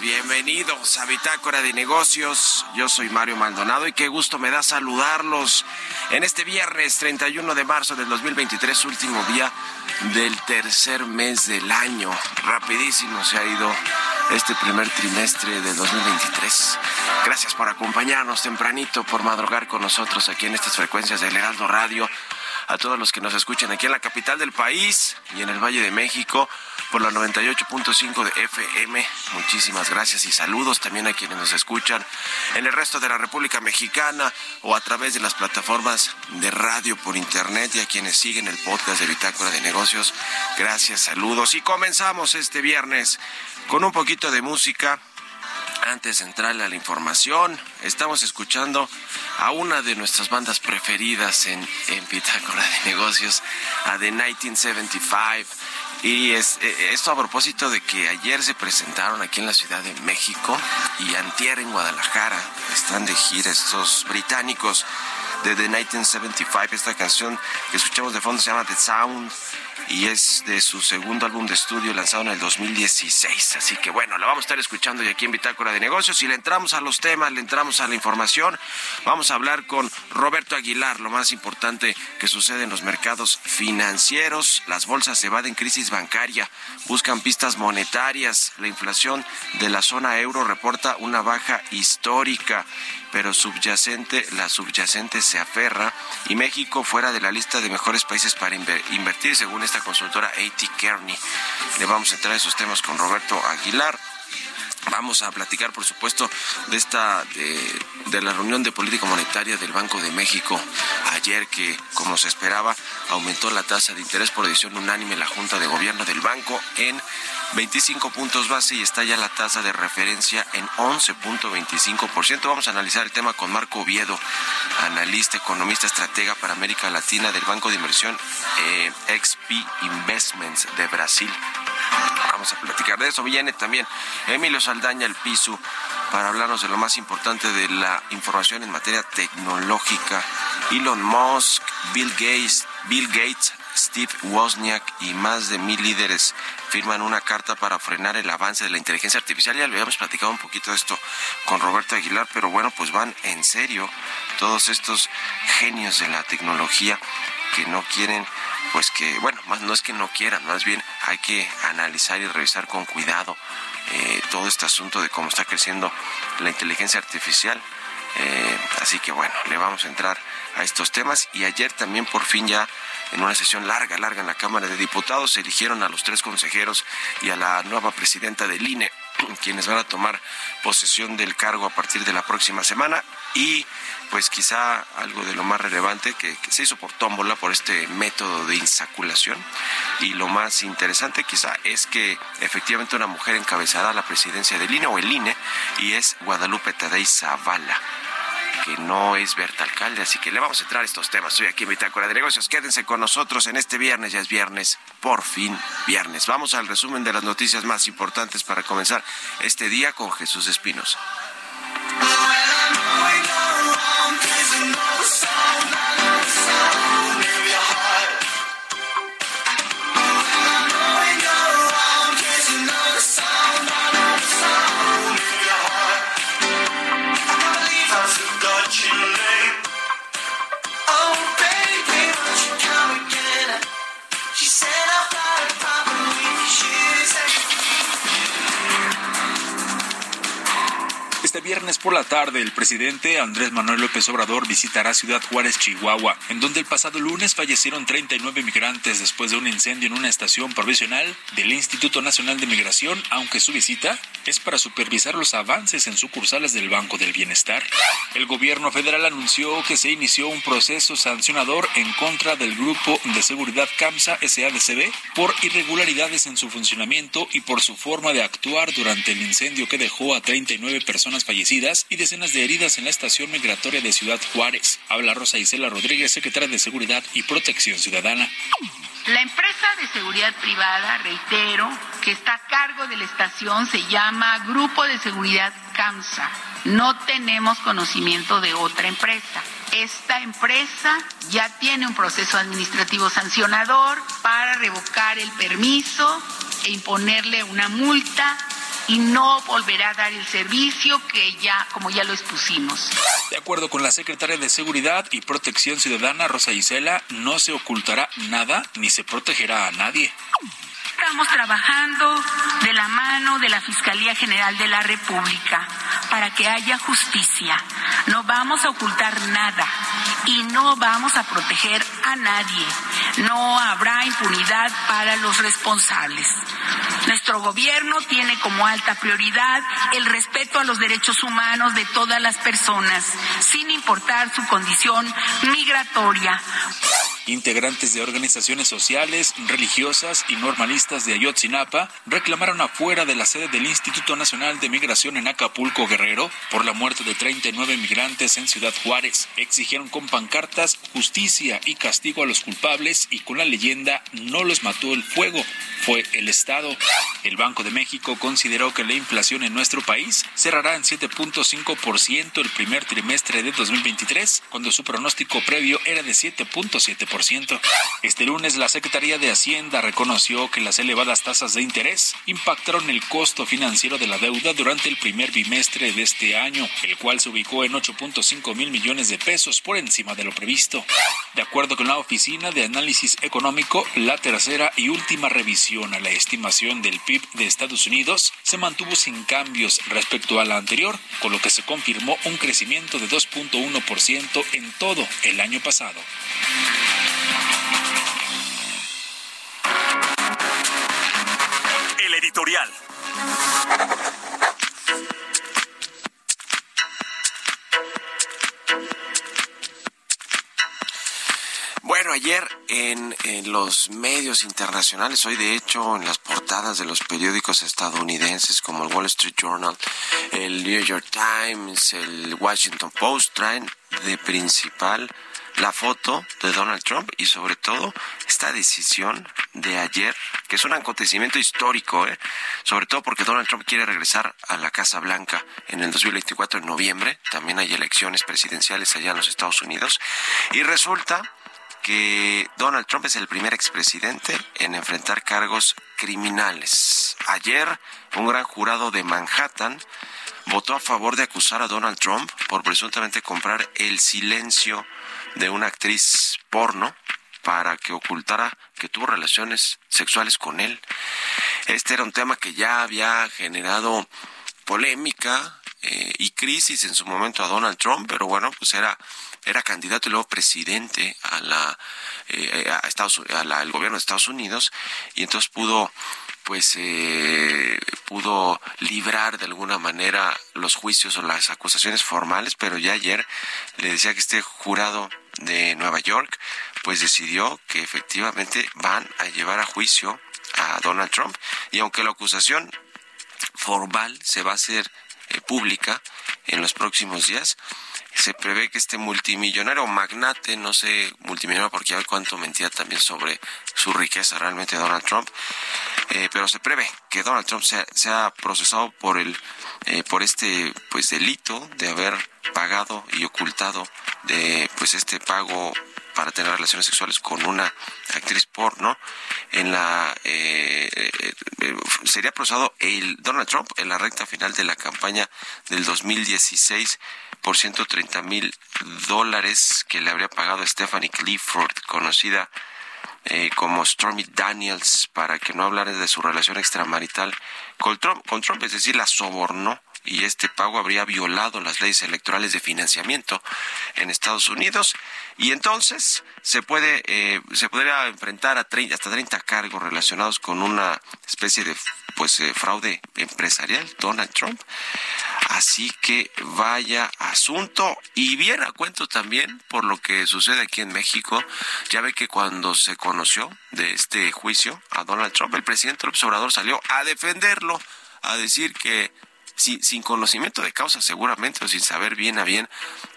Bienvenidos a Bitácora de Negocios. Yo soy Mario Maldonado y qué gusto me da saludarlos en este viernes 31 de marzo del 2023, último día del tercer mes del año. Rapidísimo se ha ido este primer trimestre del 2023. Gracias por acompañarnos tempranito, por madrugar con nosotros aquí en estas frecuencias del Heraldo Radio. A todos los que nos escuchan aquí en la capital del país y en el Valle de México por la 98.5 de FM. Muchísimas gracias y saludos también a quienes nos escuchan en el resto de la República Mexicana o a través de las plataformas de radio por internet y a quienes siguen el podcast de Bitácora de Negocios. Gracias, saludos y comenzamos este viernes con un poquito de música antes de entrar a la información, estamos escuchando a una de nuestras bandas preferidas en, en Pitácora de Negocios, a The 1975. Y es, eh, esto a propósito de que ayer se presentaron aquí en la Ciudad de México y antier en Guadalajara. Están de gira estos británicos de The 1975. Esta canción que escuchamos de fondo se llama The Sound y es de su segundo álbum de estudio lanzado en el 2016. Así que bueno, la vamos a estar escuchando y aquí en Bitácora de Negocios. Y le entramos a los temas, le entramos a la información. Vamos a hablar con Roberto Aguilar, lo más importante que sucede en los mercados financieros. Las bolsas se evaden crisis bancaria, buscan pistas monetarias. La inflación de la zona euro reporta una baja histórica pero subyacente, la subyacente se aferra y México fuera de la lista de mejores países para invertir, según esta consultora A.T. Kearney. Le vamos a entrar a esos temas con Roberto Aguilar. Vamos a platicar, por supuesto, de esta de, la reunión de política monetaria del Banco de México ayer, que, como se esperaba, aumentó la tasa de interés por decisión unánime la Junta de Gobierno del banco en 25 puntos base y está ya la tasa de referencia en 11.25%. Vamos a analizar el tema con Marco Oviedo, analista, economista, estratega para América Latina del Banco de Inversión eh, XP Investments de Brasil. Vamos a platicar de eso. Viene también Emilio Saldaña, el piso, para hablarnos de lo más importante de la información en materia tecnológica. Elon Musk, Bill Gates, Bill Gates, Steve Wozniak y más de mil líderes firman una carta para frenar el avance de la inteligencia artificial. Ya lo habíamos platicado un poquito de esto con Roberto Aguilar, pero bueno, pues van en serio todos estos genios de la tecnología que no quieren pues que, bueno, más no es que no quieran, más bien hay que analizar y revisar con cuidado eh, todo este asunto de cómo está creciendo la inteligencia artificial. Eh, así que bueno, le vamos a entrar a estos temas y ayer también por fin ya en una sesión larga, larga en la Cámara de Diputados se eligieron a los tres consejeros y a la nueva presidenta del INE quienes van a tomar posesión del cargo a partir de la próxima semana. Y pues quizá algo de lo más relevante que, se hizo por tómbola por este método de insaculación. Y lo más interesante quizá es que efectivamente una mujer encabezará la presidencia del INE o el INE y es Guadalupe Tadei Zavala que no es Berta Alcalde, así que le vamos a entrar a estos temas. Estoy aquí en Bitácora de Negocios. Quédense con nosotros en este viernes, ya es viernes, por fin viernes. Vamos al resumen de las noticias más importantes para comenzar este día con Jesús Espinos. Viernes por la tarde, el presidente Andrés Manuel López Obrador visitará Ciudad Juárez, Chihuahua, en donde el pasado lunes fallecieron 39 migrantes después de un incendio en una estación provisional del Instituto Nacional de Migración, aunque su visita es para supervisar los avances en sucursales del Banco del Bienestar. El gobierno federal anunció que se inició un proceso sancionador en contra del Grupo de Seguridad CAMSA SADCB por irregularidades en su funcionamiento y por su forma de actuar durante el incendio que dejó a 39 personas fallecidas y decenas de heridas en la estación migratoria de Ciudad Juárez. Habla Rosa Isela Rodríguez, secretaria de Seguridad y Protección Ciudadana. La empresa de seguridad privada, reitero, que está a cargo de la estación se llama Grupo de Seguridad CAMSA. No tenemos conocimiento de otra empresa. Esta empresa ya tiene un proceso administrativo sancionador para revocar el permiso e imponerle una multa y no volverá a dar el servicio que ya, como ya lo expusimos. De acuerdo con la secretaria de Seguridad y Protección Ciudadana, Rosa Isela, no se ocultará nada ni se protegerá a nadie. Estamos trabajando de la mano de la Fiscalía General de la República para que haya justicia. No vamos a ocultar nada y no vamos a proteger a nadie. No habrá impunidad para los responsables. Nuestro gobierno tiene como alta prioridad el respeto a los derechos humanos de todas las personas, sin importar su condición migratoria. Integrantes de organizaciones sociales, religiosas y normalistas de Ayotzinapa reclamaron afuera de la sede del Instituto Nacional de Migración en Acapulco, Guerrero, por la muerte de 39 migrantes en Ciudad Juárez. Exigieron con pancartas justicia y castigo a los culpables y con la leyenda no los mató el fuego, fue el Estado. El Banco de México consideró que la inflación en nuestro país cerrará en 7.5% el primer trimestre de 2023, cuando su pronóstico previo era de 7.7%. Este lunes la Secretaría de Hacienda reconoció que las elevadas tasas de interés impactaron el costo financiero de la deuda durante el primer bimestre de este año, el cual se ubicó en 8.5 mil millones de pesos por encima de lo previsto. De acuerdo con la Oficina de Análisis Económico, la tercera y última revisión a la estimación del PIB de Estados Unidos se mantuvo sin cambios respecto a la anterior, con lo que se confirmó un crecimiento de 2.1% en todo el año pasado. El editorial. Ayer en, en, los medios internacionales, hoy de hecho en las portadas de los periódicos estadounidenses como el Wall Street Journal, el New York Times, el Washington Post traen de principal la foto de Donald Trump y sobre todo esta decisión de ayer, que es un acontecimiento histórico, ¿eh? sobre todo porque Donald Trump quiere regresar a la Casa Blanca en el 2024 en noviembre, también hay elecciones presidenciales allá en los Estados Unidos, y resulta que Donald Trump es el primer expresidente en enfrentar cargos criminales. Ayer, un gran jurado de Manhattan votó a favor de acusar a Donald Trump por presuntamente comprar el silencio de una actriz porno para que ocultara que tuvo relaciones sexuales con él. Este era un tema que ya había generado polémica eh, y crisis en su momento a Donald Trump, pero bueno, pues era era candidato y luego presidente a la, eh, a Estados, a la, al gobierno de Estados Unidos y entonces pudo pues eh, pudo librar de alguna manera los juicios o las acusaciones formales, pero ya ayer le decía que este jurado de Nueva York pues decidió que efectivamente van a llevar a juicio a Donald Trump y aunque la acusación formal se va a hacer pública en los próximos días, se prevé que este multimillonario magnate, no sé, multimillonario porque hay cuánto mentía también sobre su riqueza realmente Donald Trump, eh, pero se prevé que Donald Trump sea, sea procesado por el eh, por este pues delito de haber pagado y ocultado de pues este pago para tener relaciones sexuales con una actriz porno en la eh, eh, sería procesado el Donald Trump en la recta final de la campaña del 2016 por 130 mil dólares que le habría pagado Stephanie Clifford, conocida eh, como Stormy Daniels, para que no hablara de su relación extramarital con Trump, con Trump, es decir, la sobornó y este pago habría violado las leyes electorales de financiamiento en Estados Unidos. Y entonces se puede eh, se podría enfrentar a 30, hasta 30 cargos relacionados con una especie de pues eh, fraude empresarial Donald Trump. Así que vaya asunto. Y bien a cuento también por lo que sucede aquí en México. Ya ve que cuando se conoció de este juicio a Donald Trump el presidente López Obrador salió a defenderlo a decir que sin, sin conocimiento de causa seguramente o sin saber bien a bien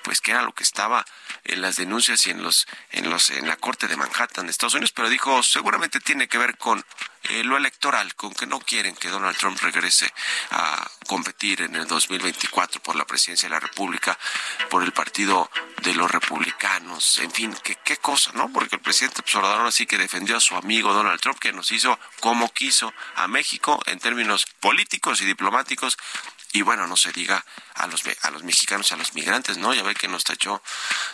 pues qué era lo que estaba en las denuncias y en los en los en la corte de Manhattan de Estados Unidos pero dijo seguramente tiene que ver con eh, lo electoral con que no quieren que Donald Trump regrese a competir en el 2024 por la presidencia de la República por el partido de los republicanos en fin qué qué cosa no porque el presidente Obrador así que defendió a su amigo Donald Trump que nos hizo como quiso a México en términos políticos y diplomáticos y bueno, no se diga a los a los mexicanos, a los migrantes, ¿no? Ya ve que nos tachó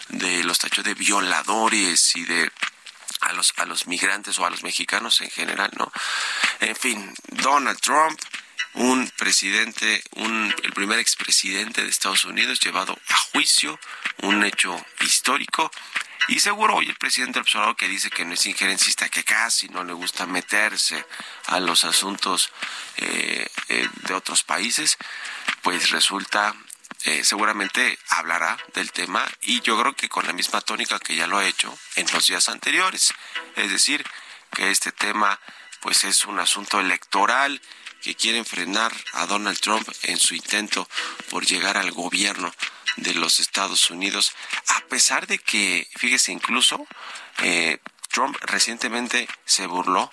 de los tachó de violadores y de a los a los migrantes o a los mexicanos en general, ¿no? En fin, Donald Trump un presidente, un, el primer expresidente de Estados Unidos llevado a juicio, un hecho histórico Y seguro hoy el presidente del observador que dice que no es injerencista, que casi no le gusta meterse a los asuntos eh, eh, de otros países, pues resulta eh, seguramente hablará del tema y yo creo que con la misma tónica que ya lo ha hecho en los días anteriores. Es decir, que este tema pues es un asunto electoral que quieren frenar a Donald Trump en su intento por llegar al gobierno de los Estados Unidos, a pesar de que, fíjese, incluso eh, Trump recientemente se burló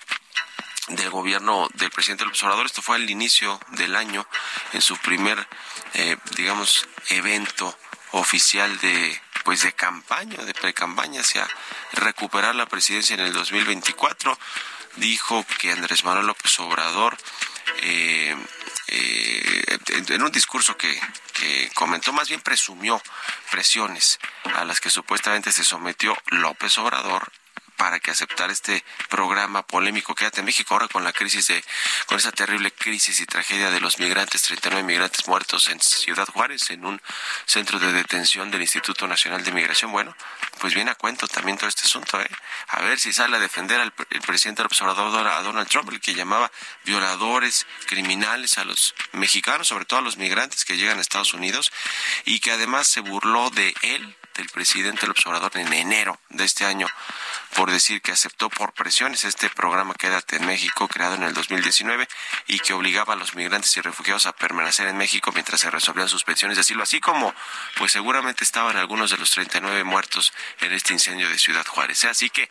del gobierno del presidente López Obrador. Esto fue al inicio del año, en su primer, eh, digamos, evento oficial de pues de campaña, de pre-campaña hacia recuperar la presidencia en el 2024. Dijo que Andrés Manuel López Obrador eh, eh, en un discurso que, que comentó, más bien presumió presiones a las que supuestamente se sometió López Obrador para que aceptara este programa polémico que en México ahora con la crisis de, con esa terrible crisis y tragedia de los migrantes, 39 migrantes muertos en Ciudad Juárez, en un centro de detención del Instituto Nacional de Migración. Bueno, pues viene a cuento también todo este asunto, ¿eh? A ver si sale a defender al el presidente del observador a Donald Trump, el que llamaba violadores, criminales a los mexicanos, sobre todo a los migrantes que llegan a Estados Unidos, y que además se burló de él del presidente del observador en enero de este año por decir que aceptó por presiones este programa Quédate en México, creado en el 2019 y que obligaba a los migrantes y refugiados a permanecer en México mientras se resolvían sus peticiones de asilo, así como pues seguramente estaban algunos de los 39 muertos en este incendio de Ciudad Juárez. Así que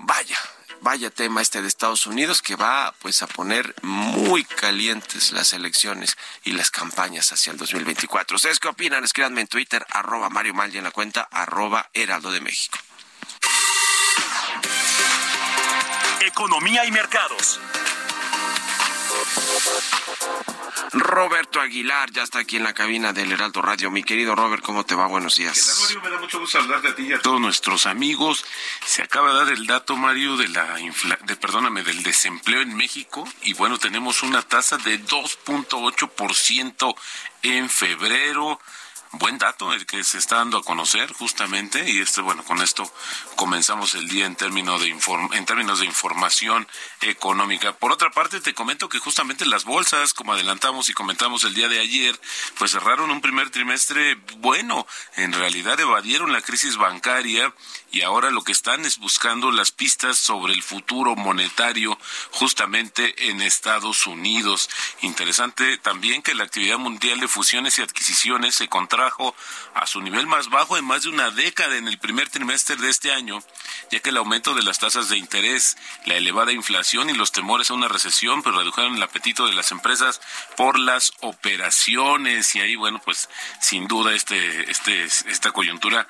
vaya, vaya tema este de Estados Unidos que va pues a poner muy calientes las elecciones y las campañas hacia el 2024. ¿Ustedes qué opinan? Escríbanme en Twitter, arroba Mario Mal en la cuenta arroba Heraldo de México. Economía y mercados. Roberto Aguilar ya está aquí en la cabina del Heraldo Radio. Mi querido Robert, ¿cómo te va? Buenos días. ¿Qué tal, Mario? Me da mucho gusto hablarte a ti y a todos nuestros amigos. Se acaba de dar el dato, Mario, de la infla... de, perdóname, del desempleo en México y bueno, tenemos una tasa de 2.8% en febrero buen dato el que se está dando a conocer justamente y este bueno con esto comenzamos el día en términos de en términos de información económica por otra parte te comento que justamente las bolsas como adelantamos y comentamos el día de ayer pues cerraron un primer trimestre bueno en realidad evadieron la crisis bancaria y ahora lo que están es buscando las pistas sobre el futuro monetario justamente en Estados Unidos. Interesante también que la actividad mundial de fusiones y adquisiciones se a su nivel más bajo en más de una década en el primer trimestre de este año, ya que el aumento de las tasas de interés, la elevada inflación y los temores a una recesión pues redujeron el apetito de las empresas por las operaciones. Y ahí bueno pues sin duda este este esta coyuntura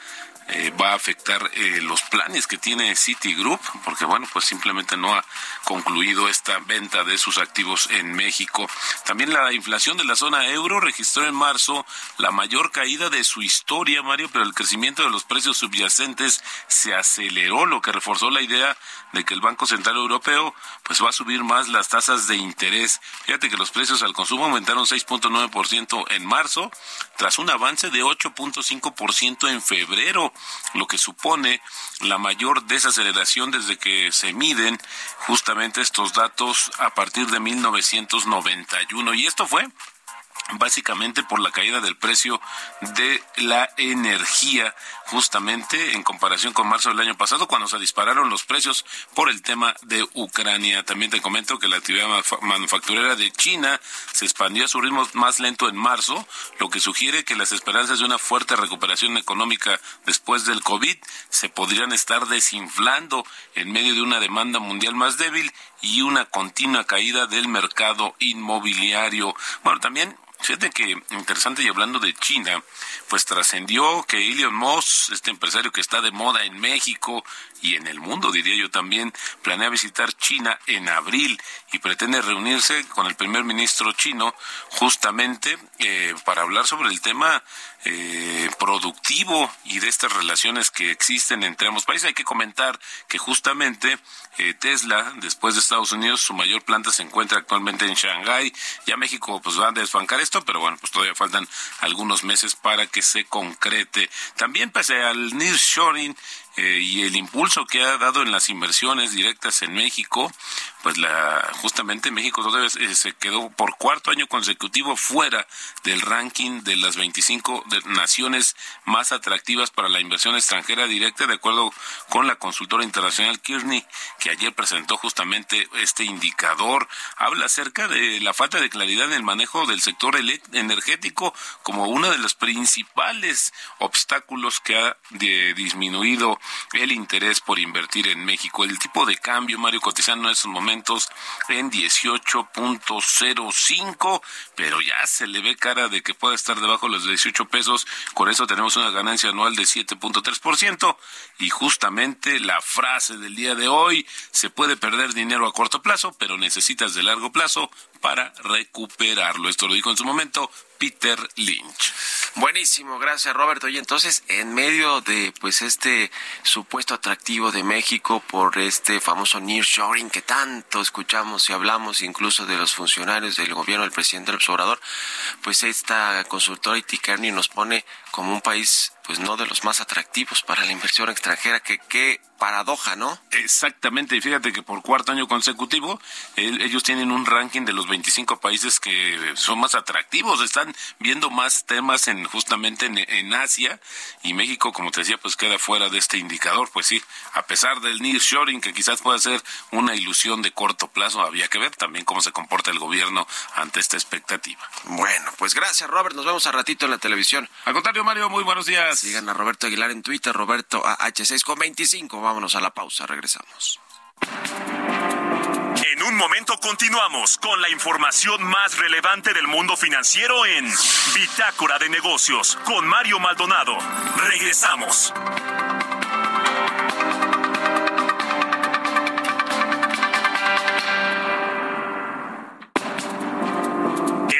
eh, va a afectar eh, los planes que tiene Citigroup, porque bueno, pues simplemente no ha concluido esta venta de sus activos en México. También la inflación de la zona euro registró en marzo la mayor caída de su historia, Mario, pero el crecimiento de los precios subyacentes se aceleró, lo que reforzó la idea de que el Banco Central Europeo pues va a subir más las tasas de interés. Fíjate que los precios al consumo aumentaron 6.9% en marzo, tras un avance de 8.5% en febrero, lo que supone la mayor desaceleración desde que se miden justamente estos datos a partir de 1991. Y esto fue básicamente por la caída del precio de la energía, justamente en comparación con marzo del año pasado, cuando se dispararon los precios por el tema de Ucrania. También te comento que la actividad manufacturera de China se expandió a su ritmo más lento en marzo, lo que sugiere que las esperanzas de una fuerte recuperación económica después del COVID se podrían estar desinflando en medio de una demanda mundial más débil y una continua caída del mercado inmobiliario. Bueno, también Fíjate que interesante y hablando de China, pues trascendió que Elon Musk, este empresario que está de moda en México y en el mundo, diría yo también, planea visitar China en abril y pretende reunirse con el primer ministro chino justamente eh, para hablar sobre el tema eh, productivo y de estas relaciones que existen entre ambos países. Hay que comentar que justamente eh, Tesla, después de Estados Unidos, su mayor planta se encuentra actualmente en Shanghái. Ya México pues va a desbancar esto, pero bueno, pues todavía faltan algunos meses para que se concrete. También pese al nearshoring eh, y el impulso que ha dado en las inversiones directas en México, pues la justamente México eh, se quedó por cuarto año consecutivo fuera del ranking de las 25 naciones más atractivas para la inversión extranjera directa, de acuerdo con la consultora internacional Kearney, que ayer presentó justamente este indicador. Habla acerca de la falta de claridad en el manejo del sector energético como uno de los principales obstáculos que ha disminuido el interés por invertir en México. El tipo de cambio, Mario Cotizano, en esos momentos en 18.05, pero ya se le ve cara de que pueda estar debajo de los 18 pesos. Con eso tenemos una ganancia anual de 7.3%. Y justamente la frase del día de hoy, se puede perder dinero a corto plazo, pero necesitas de largo plazo para recuperarlo. Esto lo dijo en su momento Peter Lynch. Buenísimo, gracias Roberto. Y entonces, en medio de pues este supuesto atractivo de México por este famoso nearshoring que tanto escuchamos y hablamos, incluso de los funcionarios del gobierno del presidente López Obrador, pues esta consultora IT nos pone como un país pues no de los más atractivos para la inversión extranjera, que qué paradoja, ¿no? Exactamente, y fíjate que por cuarto año consecutivo ellos tienen un ranking de los 25 países que son más atractivos, están viendo más temas en justamente en, Asia y México, como te decía, pues queda fuera de este indicador, pues sí, a pesar del nearshoring que quizás pueda ser una ilusión de corto plazo, había que ver también cómo se comporta el gobierno ante esta expectativa. Bueno, pues gracias Robert, nos vemos a ratito en la televisión. Al contrario, Mario, muy buenos días. Sigan a Roberto Aguilar en Twitter, Roberto AH6 con 25. Vámonos a la pausa, regresamos. En un momento continuamos con la información más relevante del mundo financiero en Bitácora de Negocios con Mario Maldonado. Regresamos.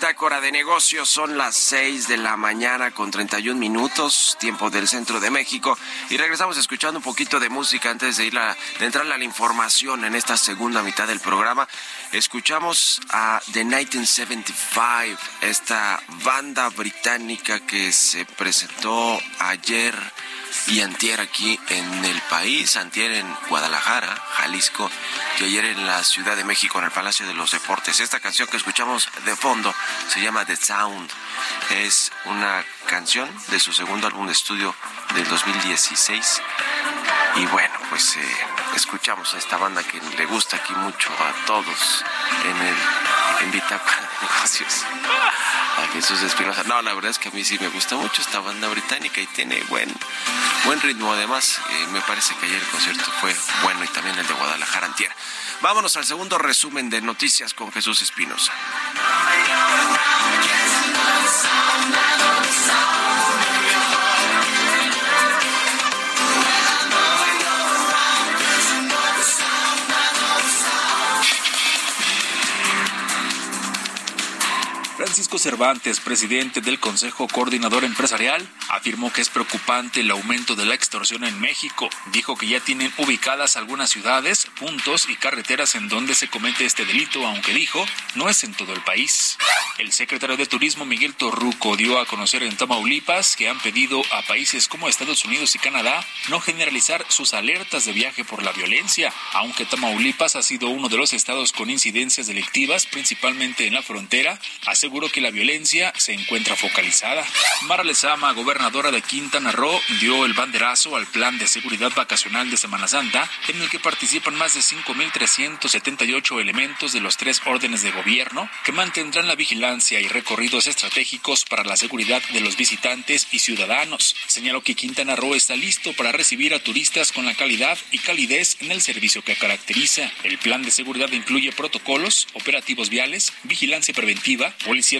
Bitácora de Negocios. Son las 6 de la mañana con 31 minutos, tiempo del centro de México. Y regresamos escuchando un poquito de música antes de ir a, de entrar a la información en esta segunda mitad del programa. Escuchamos a The 1975, esta banda británica que se presentó ayer y antier aquí en el país, antier en Guadalajara, Jalisco, y ayer en la Ciudad de México, en el Palacio de los Deportes. Esta canción que escuchamos de fondo se llama The Sound. Es una canción de su segundo álbum de estudio del 2016. Y bueno, pues eh, escuchamos a esta banda que le gusta aquí mucho a todos en el en Bitácora de Negocios. A Jesús Espinosa. No, la verdad es que a mí sí me gusta mucho esta banda británica y tiene buen, buen ritmo. Además, eh, me parece que ayer el concierto fue bueno y también el de Guadalajara antier. Vámonos al segundo resumen de noticias con Jesús Espinosa. Francisco Cervantes, presidente del Consejo Coordinador Empresarial, afirmó que es preocupante el aumento de la extorsión en México. Dijo que ya tienen ubicadas algunas ciudades, puntos y carreteras en donde se comete este delito, aunque dijo no es en todo el país. El secretario de Turismo Miguel Torruco dio a conocer en Tamaulipas que han pedido a países como Estados Unidos y Canadá no generalizar sus alertas de viaje por la violencia, aunque Tamaulipas ha sido uno de los estados con incidencias delictivas, principalmente en la frontera, aseguró que la violencia se encuentra focalizada. Mara Lezama, gobernadora de Quintana Roo, dio el banderazo al plan de seguridad vacacional de Semana Santa, en el que participan más de 5.378 elementos de los tres órdenes de gobierno que mantendrán la vigilancia y recorridos estratégicos para la seguridad de los visitantes y ciudadanos. Señaló que Quintana Roo está listo para recibir a turistas con la calidad y calidez en el servicio que caracteriza. El plan de seguridad incluye protocolos, operativos viales, vigilancia preventiva, policía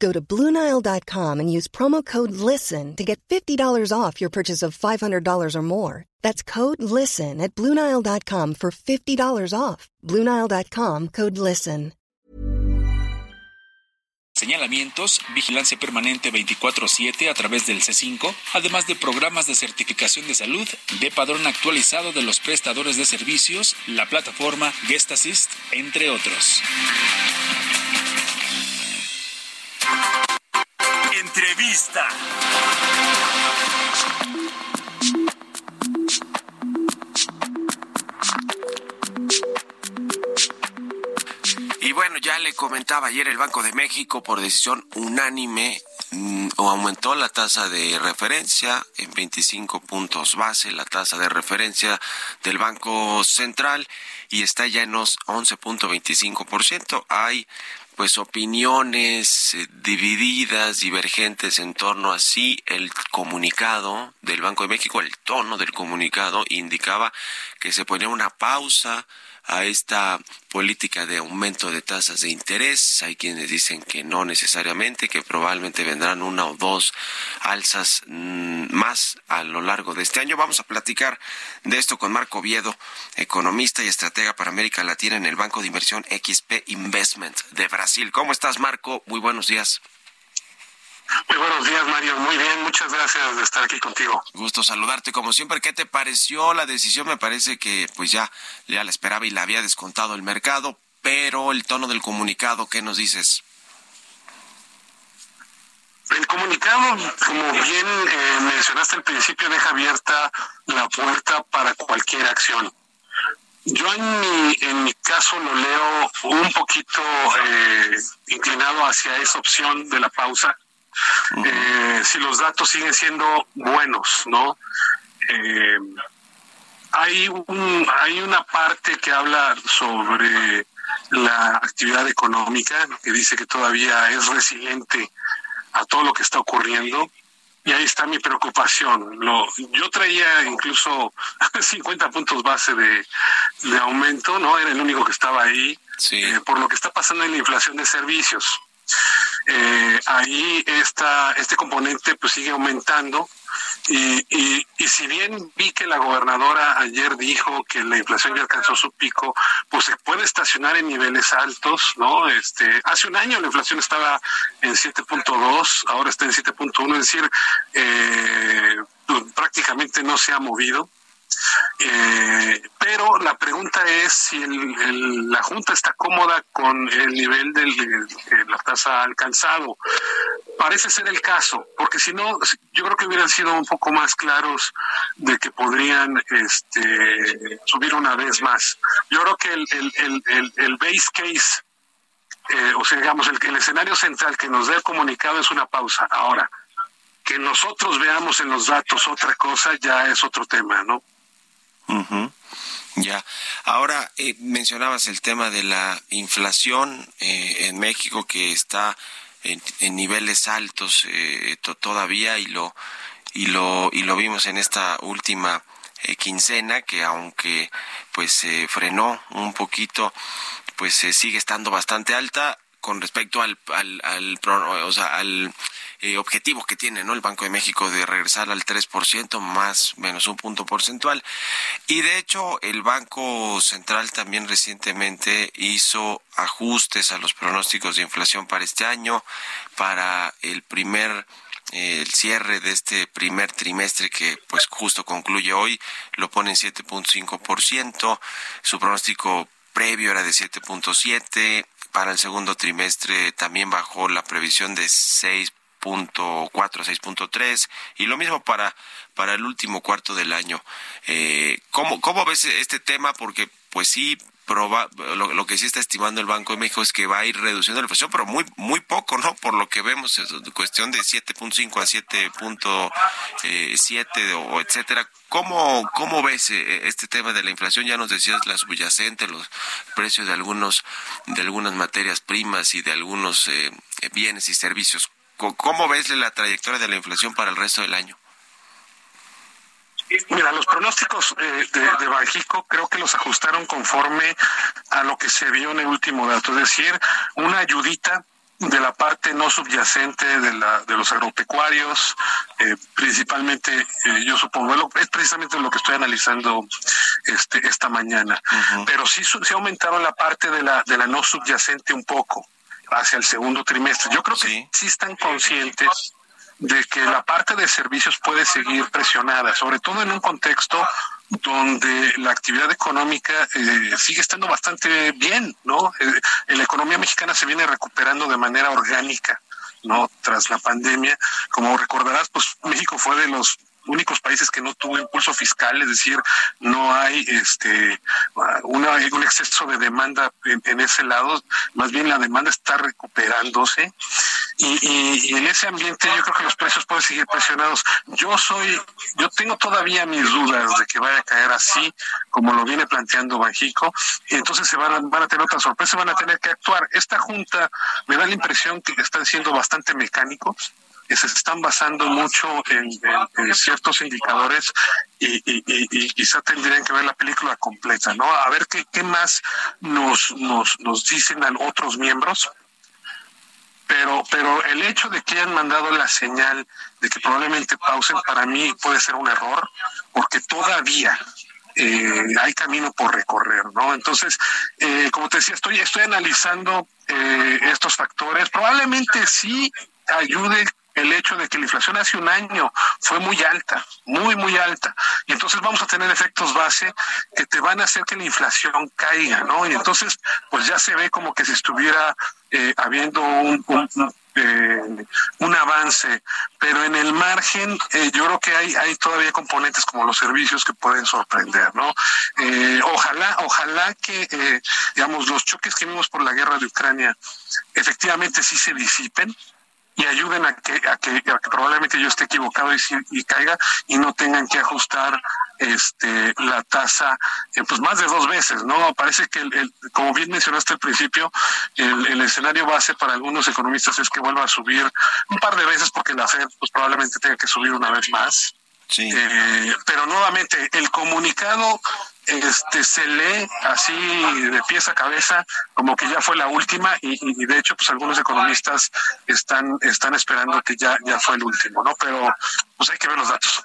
Go to Bluenile.com and use promo code LISTEN to get $50 off your purchase of $500 or more. That's code LISTEN at Bluenile.com for $50 off. Bluenile.com code LISTEN. Señalamientos, vigilancia permanente 24-7 a través del C5, además de programas de certificación de salud, de padrón actualizado de los prestadores de servicios, la plataforma Guest Assist, entre otros. Entrevista. Y bueno, ya le comentaba ayer el Banco de México por decisión unánime mm, aumentó la tasa de referencia en 25 puntos base, la tasa de referencia del Banco Central y está ya en 11.25%. Hay pues opiniones eh, divididas, divergentes en torno a si el comunicado del Banco de México, el tono del comunicado indicaba que se ponía una pausa a esta política de aumento de tasas de interés. Hay quienes dicen que no necesariamente, que probablemente vendrán una o dos alzas mm, más a lo largo de este año. Vamos a platicar de esto con Marco Viedo, economista y estratega para América Latina en el Banco de Inversión XP Investment de Brasil. ¿Cómo estás, Marco? Muy buenos días. Muy buenos días, Mario. Muy bien, muchas gracias de estar aquí contigo. Gusto saludarte como siempre. ¿Qué te pareció la decisión? Me parece que pues ya, ya la esperaba y la había descontado el mercado, pero el tono del comunicado, ¿qué nos dices? El comunicado, como bien eh, mencionaste al principio, deja abierta la puerta para cualquier acción. Yo en mi, en mi caso lo leo un poquito eh, inclinado hacia esa opción de la pausa eh, si los datos siguen siendo buenos, ¿no? Eh, hay, un, hay una parte que habla sobre la actividad económica, que dice que todavía es resiliente a todo lo que está ocurriendo. Y ahí está mi preocupación. Lo, yo traía incluso 50 puntos base de, de aumento, ¿no? Era el único que estaba ahí, eh, por lo que está pasando en la inflación de servicios eh, ahí esta, este componente pues sigue aumentando y, y, si bien vi que la gobernadora ayer dijo que la inflación ya alcanzó su pico, pues se puede estacionar en niveles altos, ¿no? Este, hace un año la inflación estaba en 7.2, ahora está en 7.1, es decir, eh, prácticamente no se ha movido. Eh, pero la pregunta es si la Junta está cómoda con el nivel de la tasa alcanzado. Parece ser el caso, porque si no, yo creo que hubieran sido un poco más claros de que podrían este, subir una vez más. Yo creo que el, el, el, base case, eh, o sea, digamos, el, el escenario central que nos dé el comunicado es una pausa. Ahora, que nosotros veamos en los datos otra cosa ya es otro tema, ¿no? Ya. Ahora, eh, mencionabas el tema de la inflación eh, en México que está en, niveles altos eh, todavía y lo y lo y lo vimos en esta última eh, quincena que aunque pues se frenó un poquito, pues sigue estando bastante alta con respecto al, al, al, o sea, al eh, objetivo que tiene ¿no? el Banco de México de regresar al 3%, más menos un punto porcentual. Y de hecho, el Banco Central también recientemente hizo ajustes a los pronósticos de inflación para este año, para el primer eh, el cierre de este primer trimestre que pues justo concluye hoy lo pone en 7.5%, su pronóstico previo era de 7.7, para el segundo trimestre también bajó la previsión de 6 6.4 6.3 y lo mismo para para el último cuarto del año. Eh, ¿cómo, ¿Cómo ves este tema? Porque pues sí, proba, lo, que sí está estimando el Banco de México es que va a ir reduciendo la inflación, pero muy muy poco, ¿no? Por lo que vemos, es cuestión de 7.5 a 7.7 eh, o etcétera. ¿Cómo, ¿Cómo ves eh, este tema de la inflación? Ya nos decías la subyacente, los precios de algunos de algunas materias primas y de algunos eh, bienes y servicios. ¿Cómo ves la trayectoria de la inflación para el resto del año? Mira, los pronósticos eh, de, de Banjico creo que los ajustaron conforme a lo que se vio en el último dato, es decir, una ayudita de la parte no subyacente de, la, de los agropecuarios, eh, principalmente, eh, yo supongo, es precisamente lo que estoy analizando este, esta mañana, pero sí, sí aumentaron la parte de la, de la no subyacente un poco hacia el segundo trimestre. Yo creo que sí están conscientes de que la parte de servicios puede seguir presionada, sobre todo en un contexto donde la actividad económica eh, sigue estando bastante bien, ¿no? Eh, la economía mexicana se viene recuperando de manera orgánica. ¿no? Tras la pandemia, como recordarás, pues México fue de los únicos países que no tuvo impulso fiscal, es decir, no hay este una, un exceso de demanda en, ese lado, más bien la demanda está recuperándose y, en ese ambiente yo creo que los precios pueden seguir presionados. Yo soy, yo tengo todavía mis dudas de que vaya a caer así como lo viene planteando Banjico y entonces se van a, van a tener otra sorpresa, van a tener que actuar. Esta junta me da la impresión que están siendo bastante mecánicos que se están basando mucho en, ciertos indicadores y, y, quizá tendrían que ver la película completa, ¿no? A ver qué, qué más nos, nos, nos dicen a otros miembros. Pero, pero el hecho de que hayan mandado la señal de que probablemente pausen, para mí puede ser un error, porque todavía eh, hay camino por recorrer, ¿no? Entonces, eh, como te decía, estoy, estoy analizando eh, estos factores. Probablemente sí ayude el hecho de que la inflación hace un año fue muy alta, muy, muy alta. Y entonces vamos a tener efectos base que te van a hacer que la inflación caiga, ¿no? Y entonces, pues ya se ve como que si estuviera eh, habiendo un, eh, un, avance, pero en el margen eh, yo creo que hay, hay todavía componentes como los servicios que pueden sorprender, ¿no? ojalá, ojalá que, digamos, los choques que vimos por la guerra de Ucrania efectivamente sí se disipen, y ayuden a que, a que, probablemente yo esté equivocado y, y, caiga y no tengan que ajustar este la tasa eh, pues más de dos veces, ¿no? Parece que, el, como bien mencionaste al principio, el, el, escenario base para algunos economistas es que vuelva a subir un par de veces porque la Fed pues probablemente tenga que subir una vez más. Sí. Eh, pero nuevamente, el comunicado este se lee así de pies a cabeza como que ya fue la última y, de hecho pues algunos economistas están están esperando que ya ya fue el último no pero pues hay que ver los datos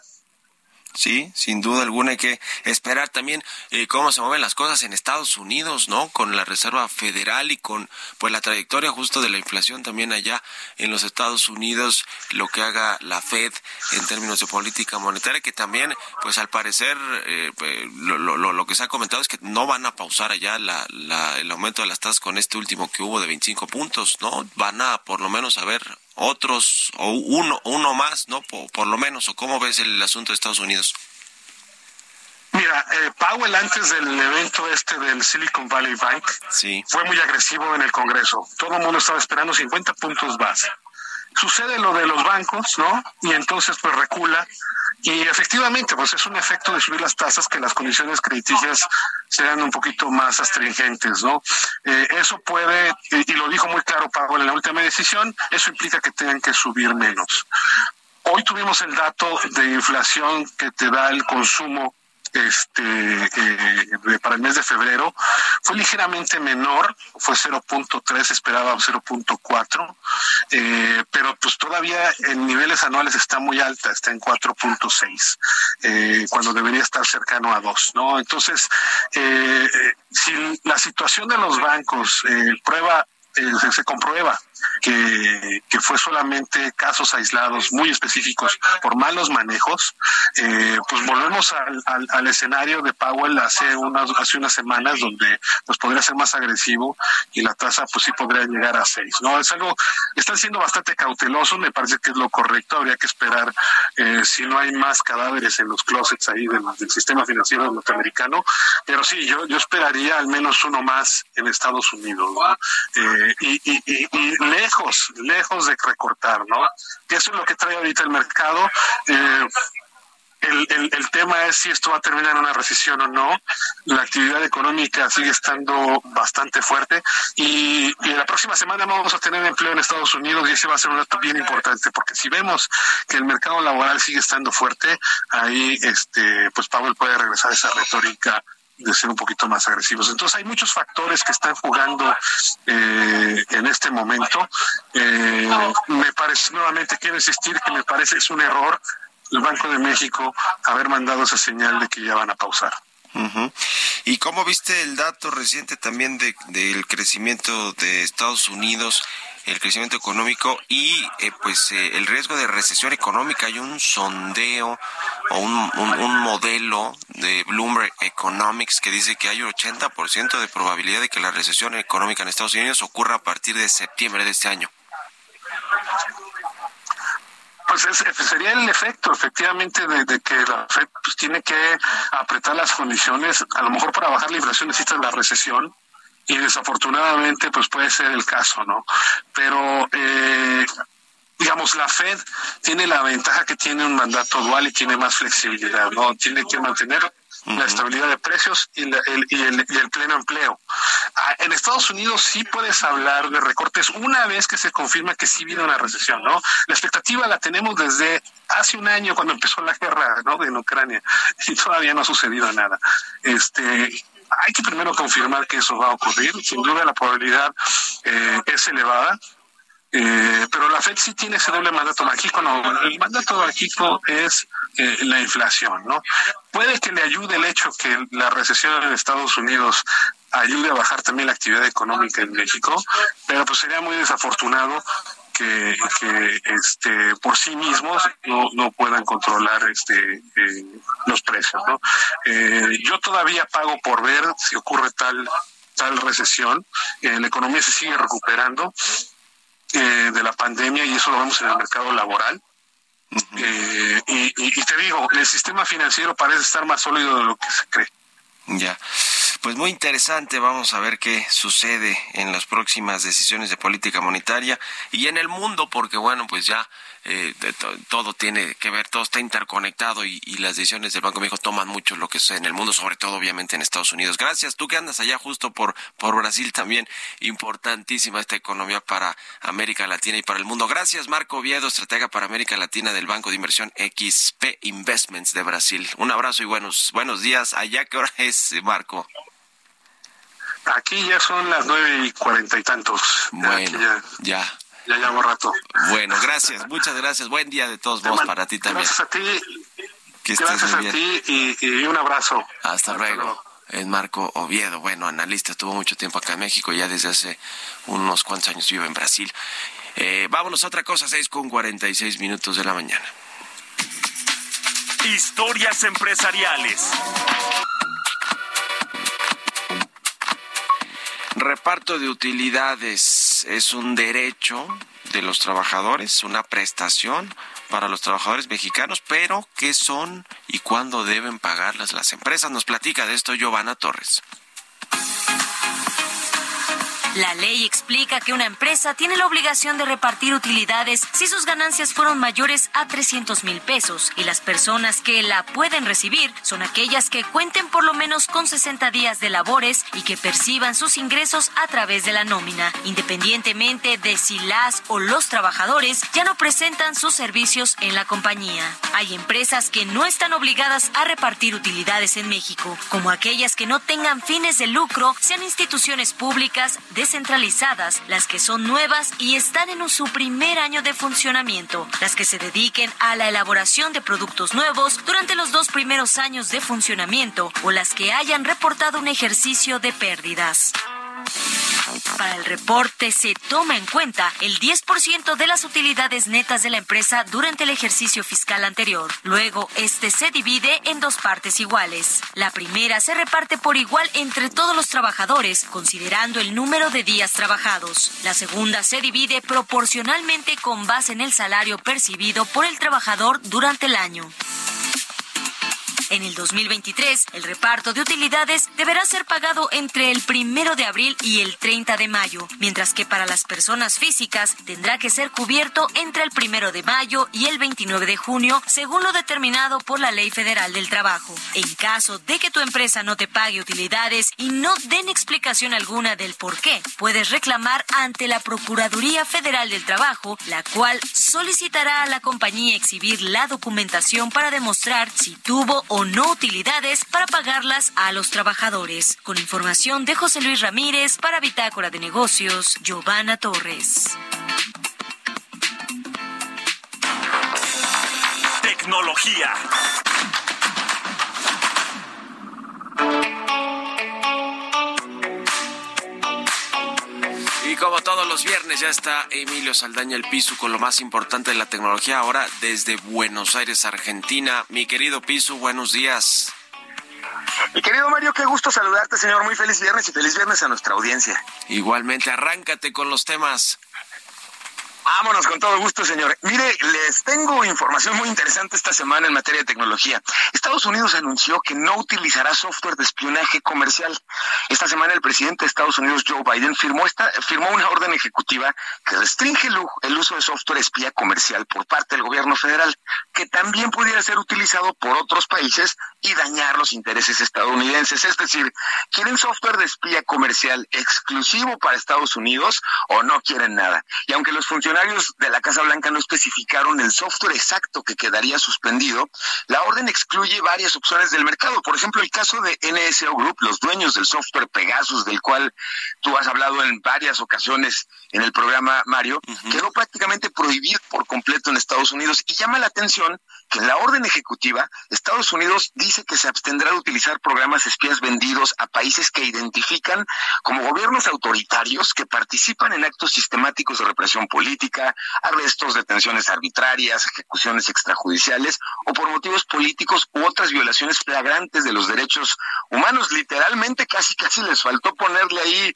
Sí, sin duda alguna hay que esperar también eh, cómo se mueven las cosas en Estados Unidos, ¿no? Con la Reserva Federal y con pues la trayectoria justo de la inflación también allá en los Estados Unidos, lo que haga la Fed en términos de política monetaria, que también, pues al parecer, eh, lo, lo, lo, que se ha comentado es que no van a pausar allá la, la, el aumento de las tasas con este último que hubo de 25 puntos, ¿no? Van a por lo menos a ver otros o uno uno más, ¿no? Por, lo menos, o cómo ves el asunto de Estados Unidos. Mira, eh, Powell antes del evento este del Silicon Valley Bank sí. fue muy agresivo en el Congreso. Todo el mundo estaba esperando 50 puntos base. Sucede lo de los bancos, ¿no? Y entonces pues recula y efectivamente, pues es un efecto de subir las tasas que las condiciones crediticias sean un poquito más astringentes, ¿no? Eh, eso puede, y, lo dijo muy claro Pablo en la última decisión, eso implica que tengan que subir menos. Hoy tuvimos el dato de inflación que te da el consumo este eh, para el mes de febrero fue ligeramente menor, fue 0.3, esperaba 0.4, eh, pero pues todavía en niveles anuales está muy alta, está en 4.6, eh, cuando debería estar cercano a 2, ¿no? Entonces, eh, eh, si la situación de los bancos eh, prueba eh, se comprueba que, que fue solamente casos aislados muy específicos por malos manejos, eh, pues volvemos al, al, al escenario de Powell hace unas, hace unas semanas donde pues podría ser más agresivo y la tasa pues sí podría llegar a seis, ¿no? Es algo, están siendo bastante cautelosos, me parece que es lo correcto, habría que esperar eh, si no hay más cadáveres en los closets ahí del, del sistema financiero norteamericano, pero sí, yo, yo esperaría al menos uno más en Estados Unidos, ¿no? Eh, y, y, y, y lejos, lejos de recortar, ¿no? Que eso es lo que trae ahorita el mercado. Eh, el, el, tema es si esto va a terminar en una recesión o no. La actividad económica sigue estando bastante fuerte y, y la próxima semana vamos a tener empleo en Estados Unidos y ese va a ser un dato bien importante porque si vemos que el mercado laboral sigue estando fuerte, ahí este pues Powell puede regresar a esa retórica de ser un poquito más agresivos. Entonces hay muchos factores que están jugando eh, en este momento. Eh, me parece, nuevamente quiero insistir que me parece es un error el Banco de México haber mandado esa señal de que ya van a pausar. ¿Y cómo viste el dato reciente también de, del crecimiento de Estados Unidos, el crecimiento económico y eh, pues eh, el riesgo de recesión económica? Hay un sondeo o un, un, modelo de Bloomberg Economics que dice que hay un 80% de probabilidad de que la recesión económica en Estados Unidos ocurra a partir de septiembre de este año. Pues es, sería el efecto, efectivamente, de, de que la FED pues, tiene que apretar las condiciones. A lo mejor para bajar la inflación necesita la recesión y desafortunadamente pues puede ser el caso, ¿no? Pero eh, digamos, la Fed tiene la ventaja que tiene un mandato dual y tiene más flexibilidad, ¿no? Tiene que mantener uh -huh. la estabilidad de precios y, la, el, y, el, y, el, pleno empleo. Ah, en Estados Unidos sí puedes hablar de recortes una vez que se confirma que sí viene una recesión, ¿no? La expectativa la tenemos desde hace un año cuando empezó la guerra, ¿no? En Ucrania y todavía no ha sucedido nada. Este, hay que primero confirmar que eso va a ocurrir. Sin duda la probabilidad eh, es elevada. Eh, pero la Fed sí tiene ese doble mandato mágico. No, el mandato mágico es eh, la inflación, ¿no? Puede que le ayude el hecho que la recesión en Estados Unidos ayude a bajar también la actividad económica en México, pero pues sería muy desafortunado que, que este por sí mismos no, no puedan controlar este eh, los precios no eh, yo todavía pago por ver si ocurre tal tal recesión eh, la economía se sigue recuperando eh, de la pandemia y eso lo vemos en el mercado laboral uh -huh. eh, y, y, y, te digo, el sistema financiero parece estar más sólido de lo que se cree. Ya. Pues muy interesante, vamos a ver qué sucede en las próximas decisiones de política monetaria y en el mundo, porque bueno, pues ya eh, de to todo tiene que ver, todo está interconectado y, las decisiones del Banco de México toman mucho lo que sucede en el mundo, sobre todo obviamente en Estados Unidos. Gracias, tú que andas allá justo por, por Brasil también, importantísima esta economía para América Latina y para el mundo. Gracias, Marco Oviedo, estratega para América Latina del Banco de Inversión XP Investments de Brasil. Un abrazo y buenos, buenos días. Allá, ¿qué hora es, Marco? Aquí ya son las nueve y cuarenta y tantos. Bueno, ya. ya. Ya llevo rato. Bueno, gracias, muchas gracias. Buen día de todos modos para ti también. Gracias a ti. Que gracias a ti y, y, un abrazo. Hasta, Hasta luego. luego. Es Marco Oviedo, bueno, analista, estuvo mucho tiempo acá en México, ya desde hace unos cuantos años vive en Brasil. Eh, vámonos a otra cosa, 6 con 46 minutos de la mañana. Historias empresariales. Reparto de utilidades es un derecho de los trabajadores, una prestación para los trabajadores mexicanos, pero ¿qué son y cuándo deben pagarlas las empresas? Nos platica de esto Giovanna Torres. La ley explica que una empresa tiene la obligación de repartir utilidades si sus ganancias fueron mayores a 300 mil pesos y las personas que la pueden recibir son aquellas que cuenten por lo menos con 60 días de labores y que perciban sus ingresos a través de la nómina, independientemente de si las o los trabajadores ya no presentan sus servicios en la compañía. Hay empresas que no están obligadas a repartir utilidades en México, como aquellas que no tengan fines de lucro, sean instituciones públicas, descentralizadas, las que son nuevas y están en su primer año de funcionamiento, las que se dediquen a la elaboración de productos nuevos durante los dos primeros años de funcionamiento o las que hayan reportado un ejercicio de pérdidas. Para el reporte se toma en cuenta el 10% de las utilidades netas de la empresa durante el ejercicio fiscal anterior. Luego, este se divide en dos partes iguales. La primera se reparte por igual entre todos los trabajadores, considerando el número de días trabajados. La segunda se divide proporcionalmente con base en el salario percibido por el trabajador durante el año. En el 2023, el reparto de utilidades deberá ser pagado entre el primero de abril y el 30 de mayo, mientras que para las personas físicas tendrá que ser cubierto entre el primero de mayo y el 29 de junio, según lo determinado por la Ley Federal del Trabajo. En caso de que tu empresa no te pague utilidades y no den explicación alguna del por qué, puedes reclamar ante la Procuraduría Federal del Trabajo, la cual solicitará a la compañía exhibir la documentación para demostrar si tuvo o no utilidades para pagarlas a los trabajadores. Con información de José Luis Ramírez para Bitácora de Negocios, Giovanna Torres. Tecnología. Y como todos los viernes ya está Emilio Saldaña el Piso con lo más importante de la tecnología ahora desde Buenos Aires, Argentina. Mi querido Piso, buenos días. Mi querido Mario, qué gusto saludarte, señor. Muy feliz viernes y feliz viernes a nuestra audiencia. Igualmente, arráncate con los temas. Vámonos con todo gusto, señor. Mire, les tengo información muy interesante esta semana en materia de tecnología. Estados Unidos anunció que no utilizará software de espionaje comercial. Esta semana el presidente de Estados Unidos, Joe Biden, firmó, esta, firmó una orden ejecutiva que restringe el, uso de software espía comercial por parte del gobierno federal, que también pudiera ser utilizado por otros países y dañar los intereses estadounidenses. Es decir, ¿quieren software de espía comercial exclusivo para Estados Unidos o no quieren nada? Y aunque los funcionarios de la Casa Blanca no especificaron el software exacto que quedaría suspendido, la orden excluye varias opciones del mercado. Por ejemplo, el caso de NSO Group, los dueños del software Pegasus, del cual tú has hablado en varias ocasiones en el programa, Mario, quedó prácticamente prohibido por completo en Estados Unidos. Y llama la atención que en la orden ejecutiva, Estados Unidos dice que se abstendrá de utilizar programas espías vendidos a países que identifican como gobiernos autoritarios que participan en actos sistemáticos de represión política arrestos, detenciones arbitrarias, ejecuciones extrajudiciales o por motivos políticos u otras violaciones flagrantes de los derechos humanos. Literalmente casi casi les faltó ponerle ahí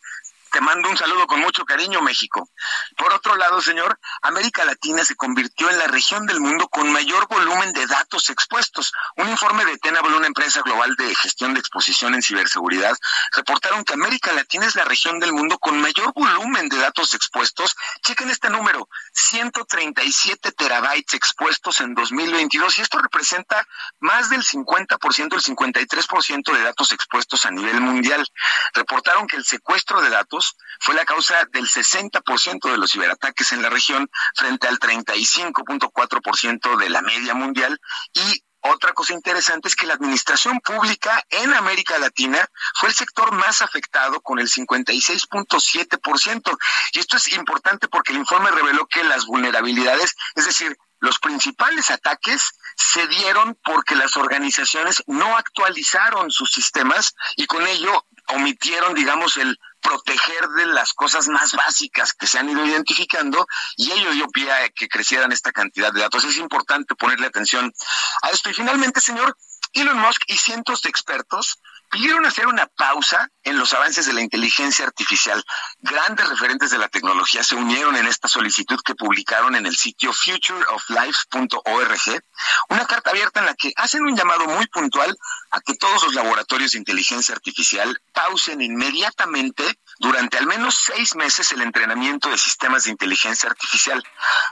te mando un saludo con mucho cariño, México. Por otro lado, señor, América Latina se convirtió en la región del mundo con mayor volumen de datos expuestos. Un informe de Tenable, una empresa global de gestión de exposición en ciberseguridad, reportaron que América Latina es la región del mundo con mayor volumen de datos expuestos. Chequen este número, 137 terabytes expuestos en 2022 y esto representa más del 50%, el 53% de datos expuestos a nivel mundial. Reportaron que el secuestro de datos fue la causa del 60% de los ciberataques en la región frente al 35.4% de la media mundial y otra cosa interesante es que la administración pública en América Latina fue el sector más afectado con el 56.7%. Y esto es importante porque el informe reveló que las vulnerabilidades, es decir, los principales ataques se dieron porque las organizaciones no actualizaron sus sistemas y con ello omitieron, digamos, el proteger de las cosas más básicas que se han ido identificando y ello dio pie a que crecieran esta cantidad de datos. Es importante ponerle atención a esto. Y finalmente, señor, Elon Musk y cientos de expertos pidieron hacer una pausa en los avances de la inteligencia artificial. Grandes referentes de la tecnología se unieron en esta solicitud que publicaron en el sitio futureoflife.org, una carta abierta en la que hacen un llamado muy puntual a que todos los laboratorios de inteligencia artificial pausen inmediatamente durante al menos seis meses el entrenamiento de sistemas de inteligencia artificial.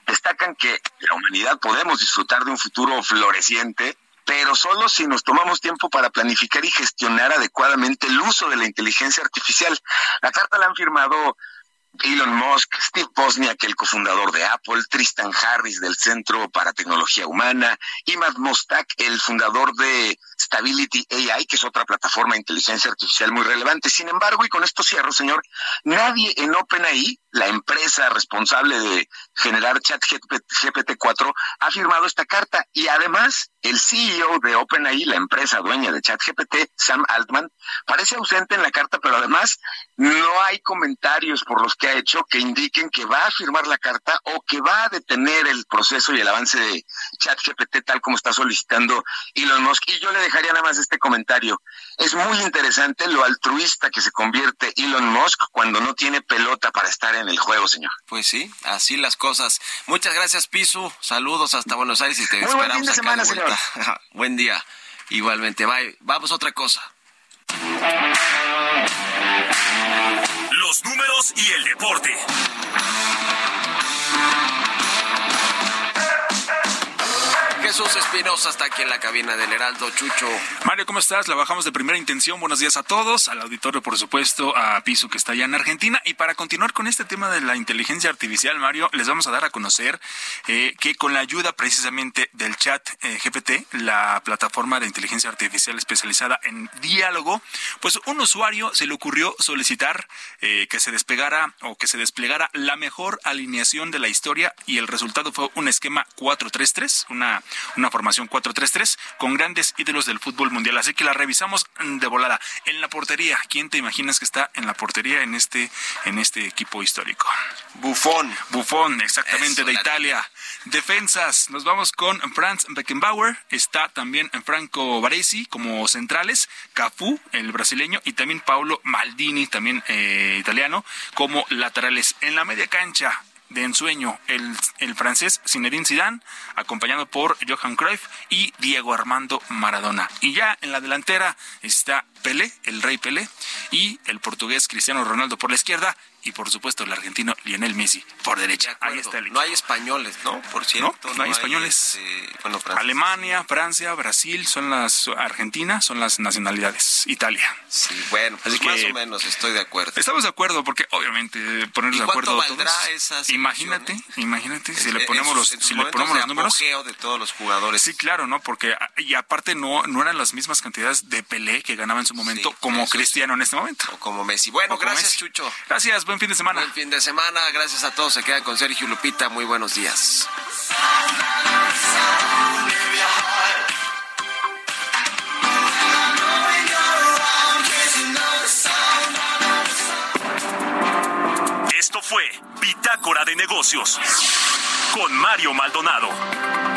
Destacan que la humanidad podemos disfrutar de un futuro floreciente pero solo si nos tomamos tiempo para planificar y gestionar adecuadamente el uso de la inteligencia artificial. La carta la han firmado Elon Musk, Steve Wozniak, el cofundador de Apple, Tristan Harris del Centro para Tecnología Humana, Imad Mostak, el fundador de Stability AI, que es otra plataforma de inteligencia artificial muy relevante. Sin embargo, y con esto cierro, señor, nadie en OpenAI, la empresa responsable de generar ChatGPT 4, ha firmado esta carta y además el CEO de OpenAI, la empresa dueña de ChatGPT, Sam Altman, parece ausente en la carta, pero además no hay comentarios por los que ha hecho que indiquen que va a firmar la carta o que va a detener el proceso y el avance de ChatGPT tal como está solicitando Elon Musk. Y yo le dejaría nada más este comentario. Es muy interesante lo altruista que se convierte Elon Musk cuando no tiene pelota para estar en el juego, señor. Pues sí, así las cosas. Muchas gracias, Pisu. Saludos hasta Buenos Aires y te Muy esperamos buen fin de acá semana, vuelta. buen día. Igualmente, bye. Vamos a otra cosa. Los números y el deporte. Jesús Espinosa está aquí en la cabina del Heraldo Chucho. Mario, ¿cómo estás? La bajamos de primera intención. Buenos días a todos, al auditorio, por supuesto, a Piso, que está allá en Argentina. Y para continuar con este tema de la inteligencia artificial, Mario, les vamos a dar a conocer eh, que con la ayuda precisamente del chat eh, GPT, la plataforma de inteligencia artificial especializada en diálogo, pues un usuario se le ocurrió solicitar eh, que se despegara o que se desplegara la mejor alineación de la historia y el resultado fue un esquema 4-3-3, una una formación 4-3-3 con grandes ídolos del fútbol mundial. Así que la revisamos de volada. En la portería, ¿quién te imaginas que está en la portería en este, en este equipo histórico? Bufón. Bufón, exactamente, Eso, de Italia. Defensas, nos vamos con Franz Beckenbauer, está también Franco Baresi como centrales, Cafú, el brasileño, y también Paulo Maldini, también eh, italiano, como laterales. En la media cancha, de ensueño el, el francés Zinedine Zidane, acompañado por Johan Cruyff y Diego Armando Maradona. Y ya en la delantera está Pelé, el rey Pelé, y el portugués Cristiano Ronaldo por la izquierda, y por supuesto el argentino Lionel Messi por derecha. Ahí está el No hay españoles, ¿no? Por cierto. no, no hay españoles. este, bueno, Francis. Alemania, Francia, Brasil son las Argentina, son las nacionalidades. Italia. Sí, bueno, pues Así más que- o menos estoy de acuerdo. Estamos de acuerdo porque obviamente ponernos ¿Y de acuerdo todos. Imagínate, eh? imagínate si le ponemos los si le ponemos de los números. de todos los jugadores. Sí, claro, ¿no? Porque a- y aparte no no eran las mismas cantidades de Pelé que ganaba en su momento como sí. Cristiano en este momento. O como Messi. Bueno, O gracias, Messi. Chucho. Gracias, buen fin de semana. Buen fin de semana. Gracias a todos. Se quedan con Sergio Lupita. Muy buenos días. Esto fue Bitácora de Negocios con Mario Maldonado.